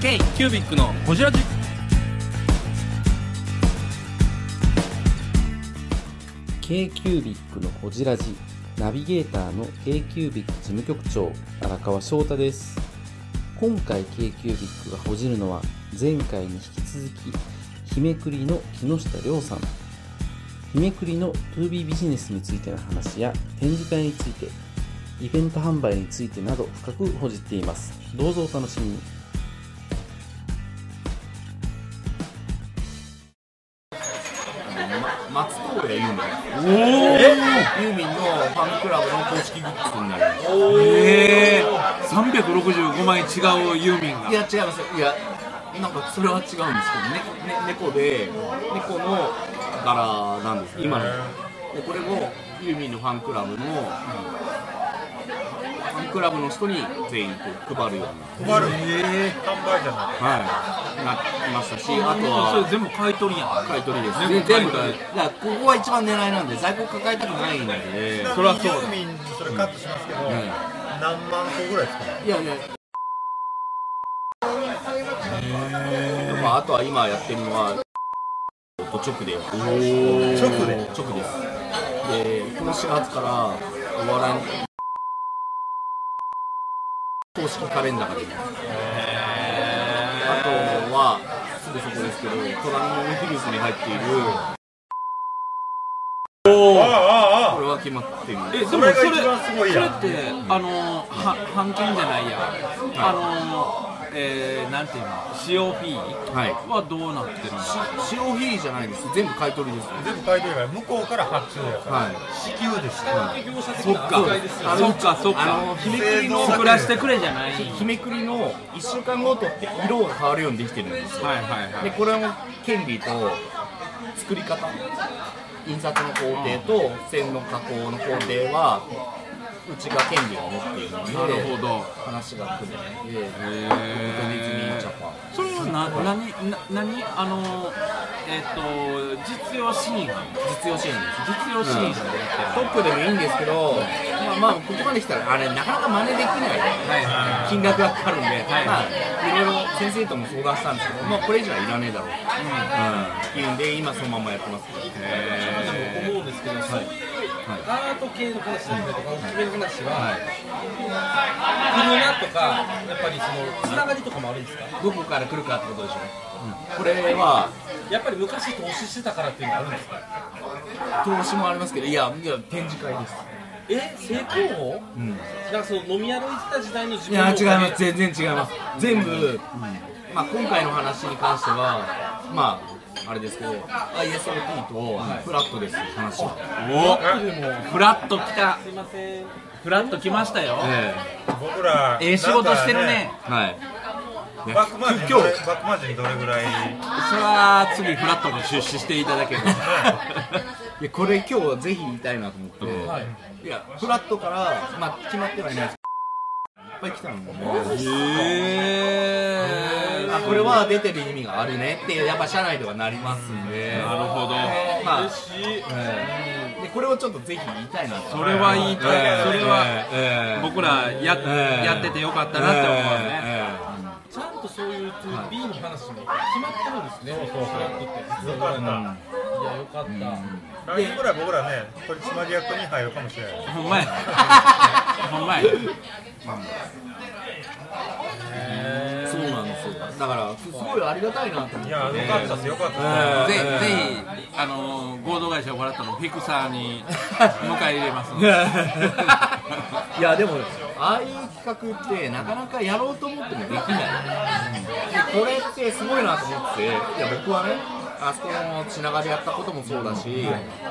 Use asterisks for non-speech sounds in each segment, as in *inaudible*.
K キュービックのホジラジ。K q u b i c のほじラジ。ナビゲーターの k q u b i c 事務局長荒川翔太です。今回 k q u b i c がほじるのは前回に引き続き日めくりの木下亮さん。日めくりの 2B ビジネスについての話や展示会についてイベント販売についてなど深くほじっています。どうぞお楽しみに。松任谷由実ユーミンのファンクラブの公式グッズになりますええー、365枚違うユーミンがいや違います。いやなんかそれは違うんですけど、ねね、猫で猫の柄なんです今のでこれもユーミンのファンクラブの、ファンクラブの人に全員こう配るような。配る、えー、販売じゃないはい。なりましたしあとそれは全部買い取りやん。買い取りです。全部全部買い取り。だからここが一番狙いなんで在庫抱えたくないんで。それはそうだ。それカットしますけど、ん。何万個ぐらいですかいやいやまあ、あとは今やってるのはと直で直で直です。でこの4月からお笑いの公式カレンダーが出ます。あとはすぐそこですけど隣のヒルズに入っている。あああこれは決まってるえでもそれそれってあのは版権じゃないや。あのえー、なんていうの？使用フィーはい。はどうなってるんだ使用費じゃないです。全部買い取りです。全部書いてるから向こうから発注やから、はい。支給ですよ、そっか。そっかそっあかの日めくりの作らせてくれじゃない。日めくりの1週間ごとって色が変わるようにできてるんですよ。はいはいはい。でこれも権利と作り方。印刷の工程と線の加工の工程はうちが権利を持っているのでなるほど。話が来るのでへディズニー。ジャパンそれはな何な何あのえっ、と実用シーン実用支援です実用シーンでやってる、トップでもいいんですけど、まあ、まあ、ここまで来たら、あれ、なかなか真似できないはいはい金額がかかるんで、はいまあ、いろいろ先生とも相談したんですけど、まあ、これ以上はいらねえだろう、うんっていうんで、今、そのままやってます。でも思うんですけど、そうアート系の話だったりとか、おすすめの話は、来るなとか、やっぱりそのつながりとかもあるんですか、どこから来るかってことでしょ、これはやっぱり昔投資してたからっていうのがあるんですか、投資もありますけど、いや、いや展示会です。え、成功法うん。なんかその飲み歩いてた時代の自いや、違います、全然違います。全部、まあ、今回の話に関しては、まあ、あれですけど、ISLT とフラットです、話。は。お。フラッと来た。すいません、フラッと来ましたよ。え僕らええ仕事してるね。えはい。バックマージンどれバックマージンどれぐらいそれは次フラットに出資していただける。*laughs* いやこれ今日ぜひ言いたいなと思って、い、やフラットから、まあ、決まってはいないです。いっぱい来たので、へえ。あこれは出てる意味があるねってやっぱ社内ではなりますんで、なるほど。まあええでこれをちょっとぜひ言いたいなと。それは言いたい。それはええ僕らや,、ええやっててよかったなって思うね、えちゃんとそういう 2B の話も決まってるんですね、そうそうそう、っていや、よかった。来年ぐらい僕らね取締役に入るかもしれない。ほんまや。ほんまやだからすごいありがたいなと思って。いやよかったですよかったです、ええぜぜひあの合同会社を笑ったのフィクサーに迎え入れます。の *laughs* でいやでもああいう企画ってなかなかやろうと思ってもできない、でこれってすごいなと思って。いや僕はねあそこの品川でやったこともそうだし、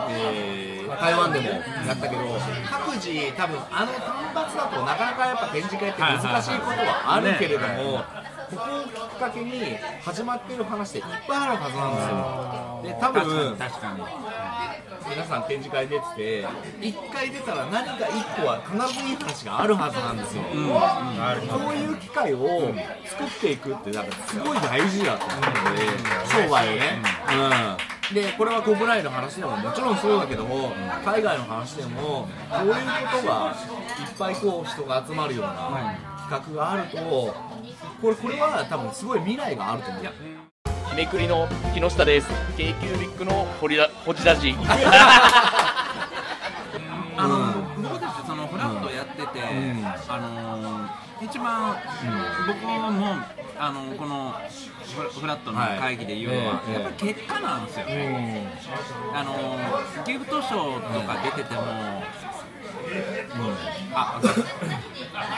えー台湾でもやったけど各自多分あの単発だとなかなかやっぱ展示会って難しいことはあるけれども、ここをきっかけに始まってる話っていっぱいあるはずなんですよ。で多分確かに皆さん展示会出てて1回出たら何か1個は必ずいい話があるはずなんですよ、あるこういう機会を作っていくってなんかすごい大事だと思うので、商売をね、うん、でこれは国内の話でももちろんそうだけども海外の話でもこういうことがいっぱいこう人が集まるような企画があるとこれこれは多分すごい未来があると思う。日めくりの木下です。k キュービックのホリラホジラジあの、僕たちそのフラットやってて、あの一番、僕もあのこのフラットの会議で言うのは、はいええ。やっぱり結果なんですよ、あのギフトショーとか出てても、あ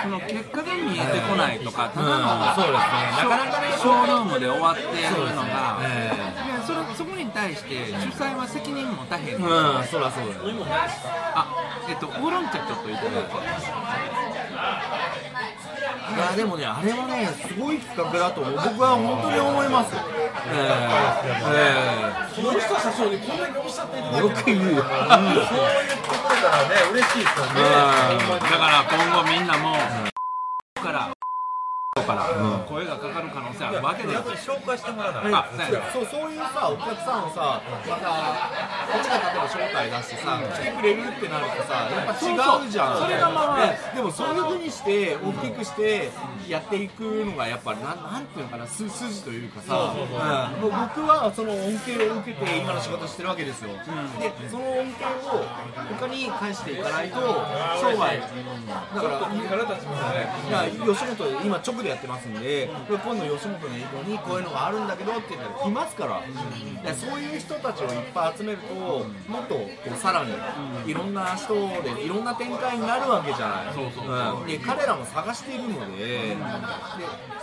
その結果が見えてこないとか、ただの、そうですね。なかなかねショールームで終わってやるのが、えいやそれそこに対して主催は責任持たへんうん。そらそうだよあえっとウーロン茶ちょっといただいて。いやでもねあれはねすごい企画だと思う。僕は本当に思います。よええ木下社長にこんなにおっしゃっていたよく言うよ。そう言ってくれたらね嬉しいですよね。だから今後みんなもからから。声がかかる可能性あるわけで。紹介してもらわないあそうやそうそういうさお客さんをさまたこっちが例えば招待出してさ、来てくれるってなるとさやっぱ違うじゃん。それがまあね。でもそういうふうにして大きくしてやっていくのがやっぱりなんなんていうのかなす筋というかさ。僕はその恩恵を受けて今の仕事してるわけですよ、でその恩恵を他に返していかないと商売。だから吉本今直でやってますんで今度吉本の営業にこういうのがあるんだけどって言ったら来ますから、いやそういう人たちをいっぱい集めるともっとこうさらにいろんな人でいろんな展開になるわけじゃない。そうん。で彼らも探しているので,、で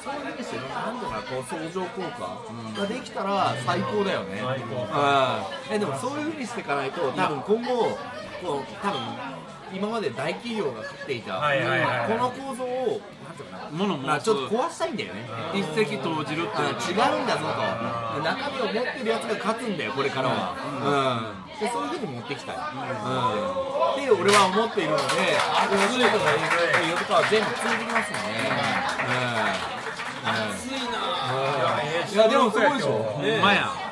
そういうふうにしてなんとかこう相乗効果ができたら最高だよね、うん。えでもそういうふうにしていかないと多分今後こう多分今まで大企業が勝っていた、この構造をなんていうかな物まあ申ちょっと壊したいんだよね。一石投じるっていうあ違うんだぞと。中身を持ってるやつが勝つんだよこれからは、うん。でそういうふうに持ってきたい、うん。って俺は思っているので吉本の営業とかは全部通じますよね、熱いなうん。いやでもそうでしょ。ほんまや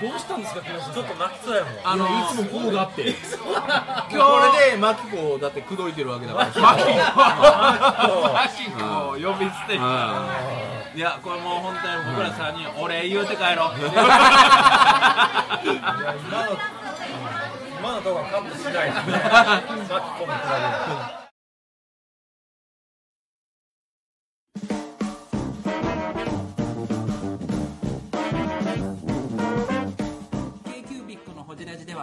どうしたんですかちょっと泣きそうやもん。あのいつもこうだって。今日これでマキコだって口説いてるわけだから。*laughs* マキコ。マキコ呼び捨ていやこれもう本当に僕ら3人お礼言うて帰ろう。*laughs* いや今の今のところはカットしないですね巻き込むくらい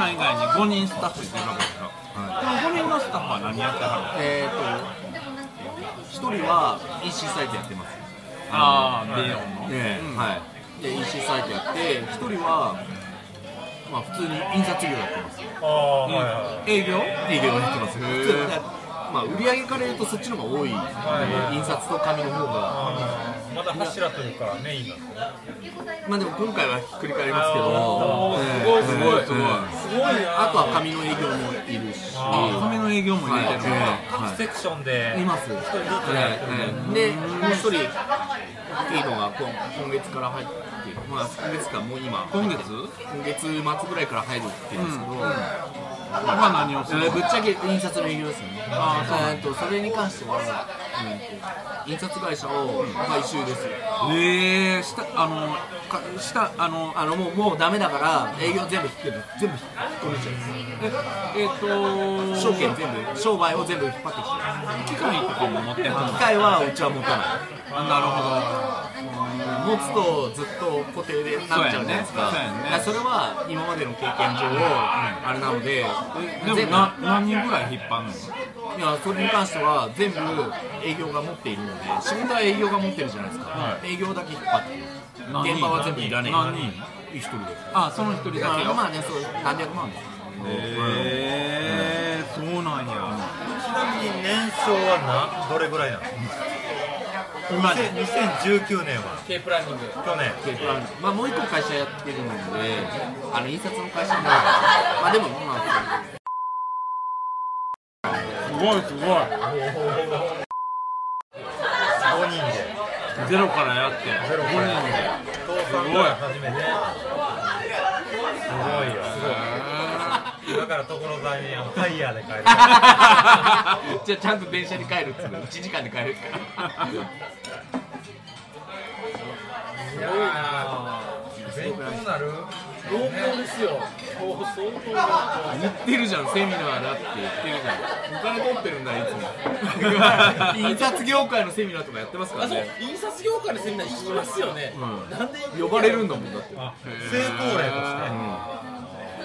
さん以外に5人スタッフいてるわけですよ、この5人のスタッフは何やってはるえーと一人は EC サイトやってます。ああ、ビヨンの、ねうん。はい、で EC サイトやって一人は、まあ、普通に印刷業やってます。ああはいはい。営業？営業やってます。まあ、売り上げから言うとそっちの方が多い、はい印刷と紙の方が。まだ柱というかメインなんですね。まあでも今回はひっくり返りますけど。すごいすごいすごいええあとは紙の営業もいるし。紙の営業も入れてる各セクションでいます。一人ずつやってるで、もう一人、大きいのが今今月から入って、まあ今月かもう今、今月？今月末ぐらいから入るって言うんですけど、は何をするえーぶっちゃけ印刷の営業ですよね。あーそうえーとそれに関しては、印刷会社を買収ですよ。ええしたあのかしたあのあのもうもうダメだから営業全部引き全部引っ込めちゃう。ええっと証券全部商売を全部引っ張ってきて機械とかも持ってはる機械はうちは持たない。あなるほ持つとずっと固定でなっちゃうじゃないですか。そね。ねそれは今までの経験上、あれなのでどでもな何人ぐらい引っ張るの？いいやそれに関しては全部営業が持っているので仕事は営業が持ってるじゃないですか、営業だけ引っ張って現場は全部いらねえ。何人？一人で。あその一人だけよ。まあねそう何百万。ですへえそうなんや。ちなみに年商はなどれぐらいなの？今2000 2019年は。K プランニング。去年。まあもう一個会社やってるのであの印刷の会社もまあでもまあすごいすごい。5人で。ゼロからやって。ゼロからやって。父さんから始めて。すごい。よ。だから所沢にあのタイヤで帰る。*laughs* じゃあちゃんと電車に帰るっつうの。1時間で帰るからすごいな勉強になる濃厚ですよ。相当相当濃言ってるじゃんセミナーだって言ってるじゃん。お金取ってるんだいつも。印刷業界のセミナーとかやってますからね。印刷業界のセミナー行きますよね、なんで呼ばれるんだもんだって。あ成功例として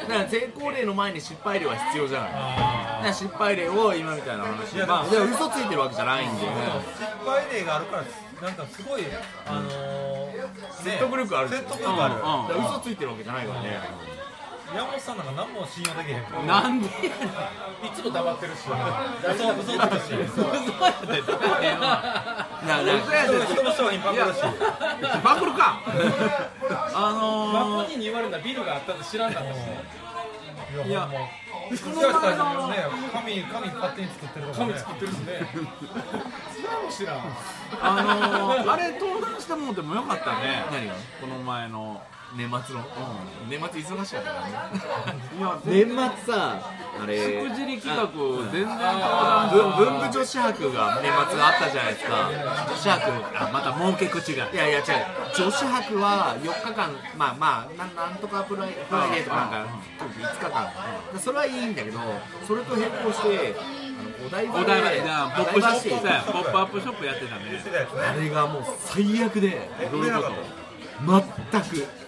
だから成功例の前に失敗例は必要じゃない。だあから失敗例を今みたいな話。いやまあでも嘘ついてるわけじゃないんで、ー失敗例があるからなんかすごいあのーね説得力ある。説得力ある。だから嘘ついてるわけじゃないからね。山本さんなんか何も信用できへんから。なんで？*laughs* いつも黙ってるし。嘘嘘つくしなな人の商品パクる。しパクる。かあマのコニーに言われたビルがあったって知らんかったしいや、もう、もしかしたらね、紙、紙勝手に作ってるとかね。紙作ってるしね知らんあのー、あれ登壇してもうてもよかったね何がこの前の年末の、年末忙しかったからね。いや年末さあれ。しくじり企画全然文文部女子博が年末あったじゃないですか。女子博。あまた儲け口が。いやいや違う。女子博は4日間まあまあなんなんとかプライプライデーとかなん。か5日間。それはいいんだけどそれと並行してお台場でお台場で。なポップショップポップアップショップやってたね。あれがもう最悪でどういうこと全く。で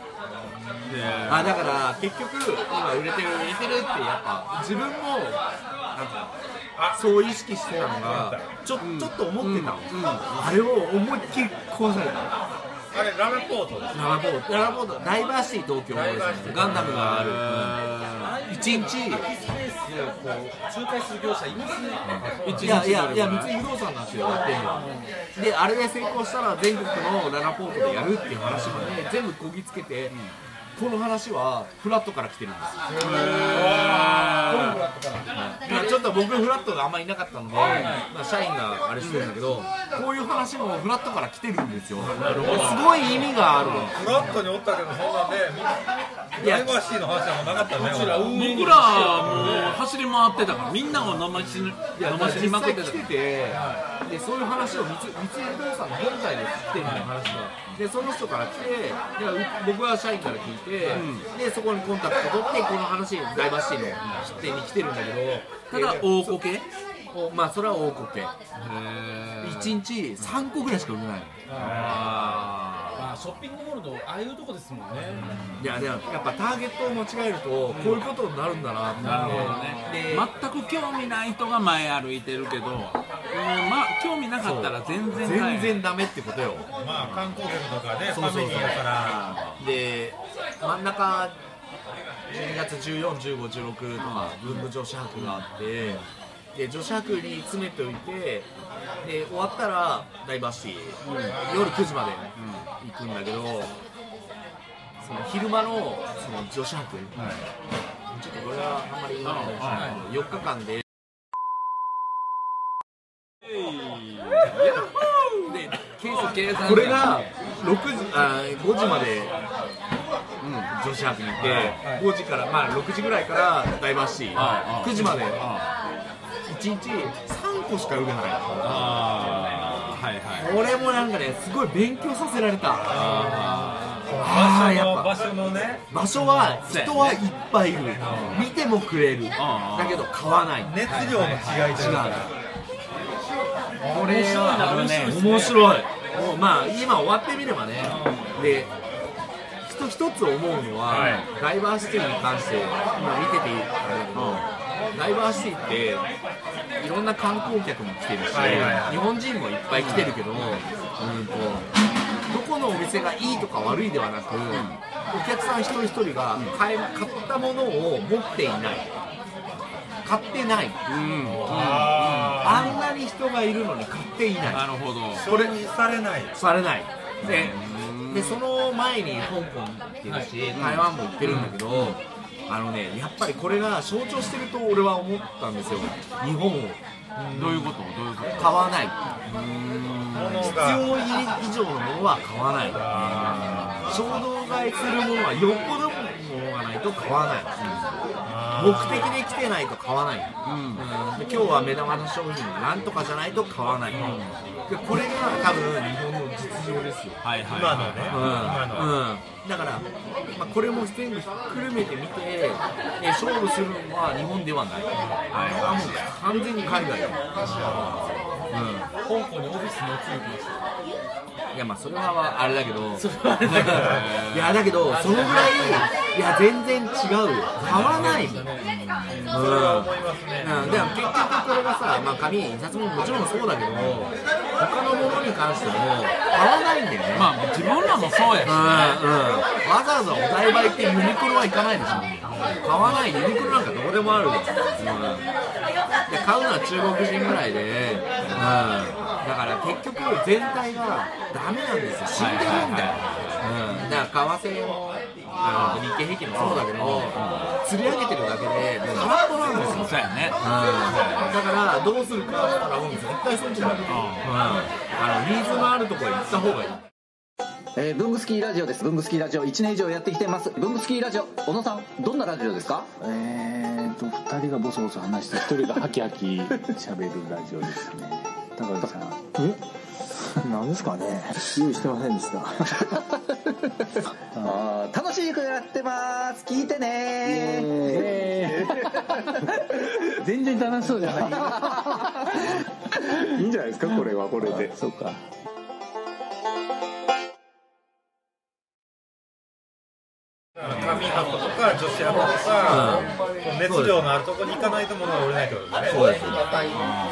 あだから結局今売れてる売れてるってやっぱ自分もなんかそう意識してたのがちょ,、ちょっと思ってたの、あれを思いっきり壊されたあれ、ララポートです。ララポート。ララポート。ダイバーシティ東京ですね。ガンダムがある。一日。空きスペースをこう仲介する業者いますね。いやいやい？や三井不動産なんですよやってるのは。であれで成功したら全国のララポートでやるっていう話まで全部こぎつけて、この話はフラットから来てるんです。よまあちょっと僕フラットがあんまりいなかったので、まあ、社員があれしてるんだけど、こういう話もフラットから来てるんですよ。すごい意味がある。フラットにおったけど、そんなんで、みダイバーシティの話はもうなかったね。僕らもう走り回ってたからみんなを飲ましに飲ましにまくってたてて、でそういう話を三井三井不動産の本体で来てるみたい。な話が、でその人から来て僕は社員から聞いて、でそこにコンタクト取ってこの話ダイバーシティの出店に来てるんだけど。ただ大こけおまあそれは大こけ1日3個ぐらいしか売れないまあショッピングモールのああいうとこですもんね。いやでもやっぱターゲットを間違えるとこういうことになるんだなって。なるほどね。で全く興味ない人が前歩いてるけど、うんまあ興味なかったら全然全然ダメってことよ。まあ、観光客とかね、フそうそうそう。ァミリーやから。で真ん中12月141516とか文部女子博があってで女子博に詰めておいてで終わったらダイバーシティ、夜9時まで行くんだけど、その昼間のその女子博、ちょっとこれはあんまり言わないですけど、4日間で。これが6時あ5時まで、女子博に行って、5時から、まあ、6時ぐらいからダイバーシティ、9時まで、1日3個しか売れない、あーはいはい。これもなんかね、すごい勉強させられた、あーやっぱ。場所のね、場所は人はいっぱいいる、見てもくれる、だけど買わない、熱量の違いというか。これはあるね面白い。もうまあ今終わってみればね。で一一つ思うのは、ダイバーシティに関して今見ててあれダイバーシティっていろんな観光客も来てるし、はいはいはい。日本人もいっぱい来てるけど、うん。とどこのお店がいいとか悪いではなく、お客さん一人一人が買え買ったものを持っていない。買ってない、あんなに人がいるのに買っていない。なるほど。これにされない。されない。ででその前に香港行ってるし、台湾も行ってるんだけど、あのねやっぱりこれが象徴してると俺は思ったんですよ。日本を。どういうこと？どういうこと？買わない。物必が要以上のものは買わない。衝動買いするものはよっぽどのものがないと買わない。目的で来てないと買わない、うん。で今日は目玉の商品なんとかじゃないと買わない、でこれが多分日本の実情ですよ。はいはい今のね。今の。うん、だから、まあ、これも全部ひっくるめてみて、ね、勝負するのは日本ではない、はい、はもう完全に海外だ、香港にオフィスに移りました。うん、いやまあそれはあれだけど。*laughs* いやだけどそのぐらいいや全然違うよ。買わないもん、うん、それは思いますね。うん、でも結局これがさ、まあ、紙印刷ももちろんそうだけど他のものに関しても買わないんだよね、まあ自分らもそうやしうんうん、わざわざお台場行ってユニクロは行かないでしょ買わないユニクロなんかどこでもあるじゃん、うん、で買うのは中国人ぐらいで、うん、だから結局全体がダメなんですよ。死んでるんだよ、うん、だから為替も日経平均もそうだけど釣り上げてるだけで空っぽなんですよ。そうやね。だからどうするかって言ったらもう絶対そっちだよ、う。ん、あのニーズのあるところへ行った方がいい。えー、ブングスキーラジオです。ブングスキーラジオ1年以上やってきてます。ブングスキーラジオ小野さんどんなラジオですか？えーと2人がボソボソ話して1人がハキハキ喋るラジオですね。*laughs* 高橋さん。えなんですかね？用意してませんでした *laughs* あー楽しくやってます。聞いてね。全然楽しそうじゃない。*laughs* いいんじゃないですかこれはこれで。そうかのあるところに行かないと物が売れないってことですね。そうですだか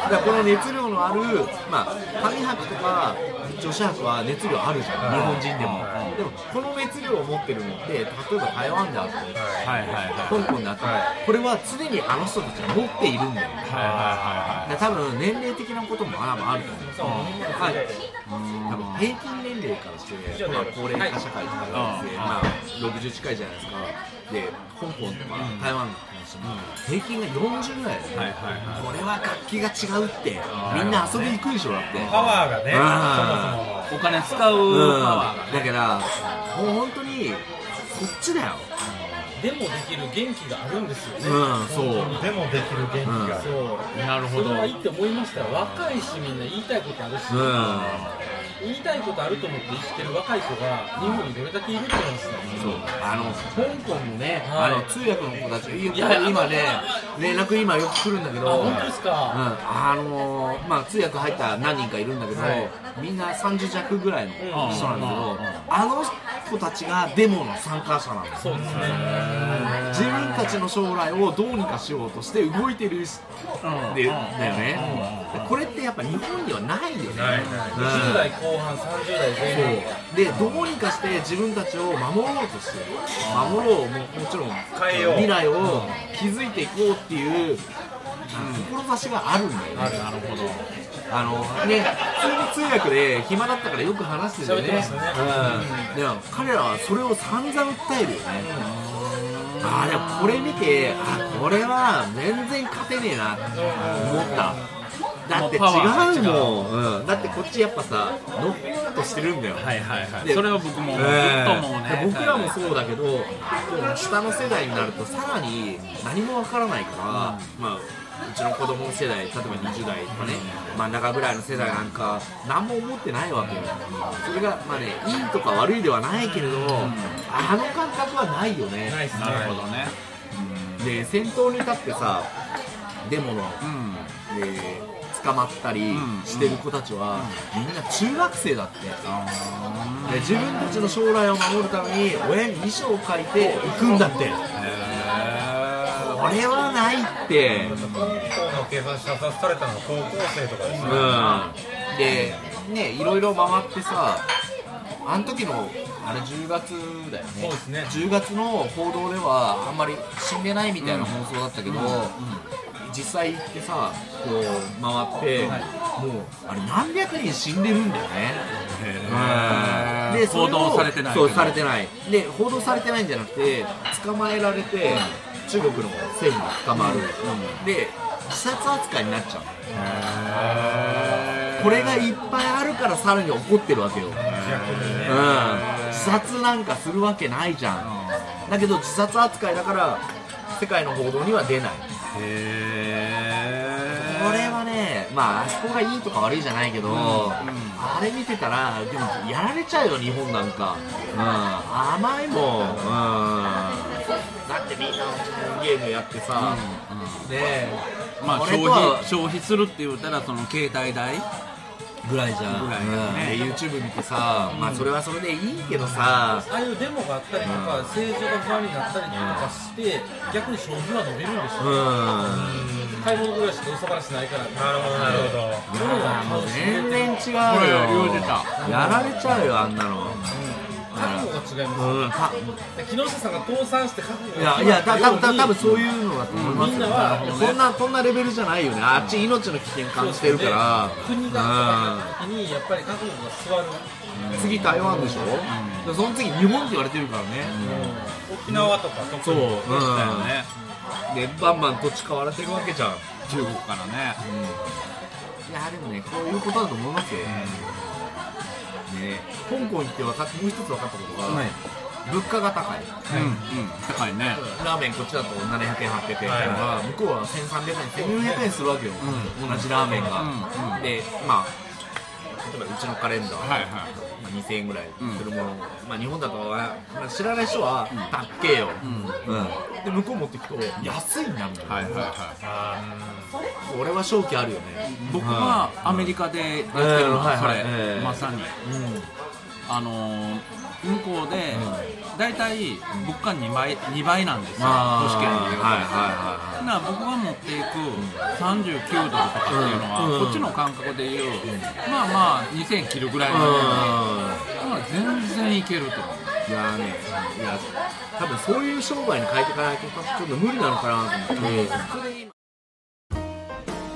らこの熱量のある、まあ、紙箔とか女子箔は熱量あるじゃん、日本人でも、でもこの熱量を持ってるのって例えば台湾であって、はいはいはい香港であって、これは常にあの人たちが持っているんだよ、はい。はいで多分年齢的なこともああると思う、はい、多分平均年齢からして、まあ、高齢化社会とかで、まあ、60近いじゃないですか、で香港とか台湾の話も平均が40ぐらいだよね、はいはいはい。これは活気が違うって、みんな遊びに行くでしょ、だって。パワーがねうん。お金使うパうんワーがだから、もう本当に、そっちだよ。でもできる元気があるんですよね、うん、そう。でもできる元気がある、そう。なるほど。それはいいって思いましたよ。若いしみんな言いたいことあるし、うん。言いたいことあると思って生きてる若い子が日本にどれだけいるって話なんですよそうあの香港のね、はい。あの通訳の子たち、いいや今ね、連絡今よく来るんだけど、あ本当ですか、うん、あのーまあ、通訳入った何人かいるんだけど、みんな30弱ぐらいの人なんだけど、あの子たちがデモの参加者なんですそうですね。自分たちの将来をどうにかしようとして動いてるし、でだよね、でこれってやっぱ日本にはないよね。ないない。20代後半30代前半。でどうにかして自分たちを守ろうとしてる。守ろうももちろん変えよう未来を築いていこうっていう、志があるんだよね、なるほど。あのね普通に通訳で暇だったからよく話してるよね。ね。うん、でも彼らはそれを散々訴えるよね、あーでもこれ見てあこれは全然勝てねえなって思っただって違もうもん、う。ん、だってこっちやっぱさのっぺとしてるんだよ。はいはいはい。でそれは僕もずっえともうね。え僕らもそうだけど下の世代になるとさらに何もわからないから、まあうちの子供の世代例えば20代とかね真ん。中ぐらいの世代なんか何も思ってないわけよ。それがまあねいいとか悪いではないけれど、あの感覚はないよね。ないっすね。なるほどね。で先頭に立ってさデモの、うん。で捕まったりしてる子たちは、みんな中学生だって、で自分たちの将来を守るために親に遺書を書いて行くんだって、これはないって、香港のの警察射殺されたのが高校生とかですね、うん、でねいろいろ回ってさあの時のあれ10月だよね。そうですね。10月の報道ではあんまり死んでないみたいな放送だったけど、実際行ってさこう回って、もうあれ何百人死んでるんだよね。うんで報道されてないそうされてない。で報道されてないんじゃなくて捕まえられて、中国の政府に捕まる、で自殺扱いになっちゃう。これがいっぱいあるからさらに怒ってるわけよ、うん、自殺なんかするわけないじゃん。だけど自殺扱いだから世界の報道には出ないこれはねまああそこがいいとか悪いじゃないけど、あれ見てたらでもやられちゃうよ日本なんか、うん、甘いもん、うん、だってみんなゲームやってさ、ねえ。まあ消費消費するって言ったらその携帯代ぐらいじゃん。うん。で YouTube 見てさ、まあそれはそれでいいけどさ。ああいうデモがあったりとか、政治が不安になったりとかして、逆に消費は伸びるんですよ、うん。買い物ぐらいしか嘘話ないから、なるほどなるほど。もう全然違う。よ言うてた。やられちゃうよあんなの覚悟が違いますよ、うん。か木下さんが倒産して覚悟いやがいやたたぶんた多分そうういうのだと思いますみんなはそんなそんなレベルじゃないよね。あっち命の危険感じてるから。国がなった時にやっぱり覚悟が座る、うん次台湾でしょ、でその次日本って言われてるからね、沖縄とか特そう、にうんだよね。でバンバン土地買われてるわけじゃん。中国からね。いやでもねこういうことだと思いますよ、ね香港行って分かっもう一つ分かったことが、物価が高い、うん。うん。高いね。ラーメンこっちだと700円800円が、向こうは1300円1400円するわけよ、同じラーメンが、うんうんでまあ例えばうちのカレンダー、はいはいまあ2000円ぐらいするもの、まあ、日本だと、まあ、知らない人は「たっけえよ」うん。で向こう持ってくと安いんだみたいな、はいはいはいこれは正気あるよね。僕はアメリカでやってるうん。はそれ。まさに。うんあのー向こうで大体物価2倍2倍なんですよ。都市圏でいうと。はいはいはいだから僕が持っていく39ドルとかっていうのは、うん。こっちの感覚でいう、まあまあ2000切るぐらいの、だから全然いけると。思ういやーね、いや、多分そういう商売に変えていかないと、ちょっと無理なのかなと思って、それで今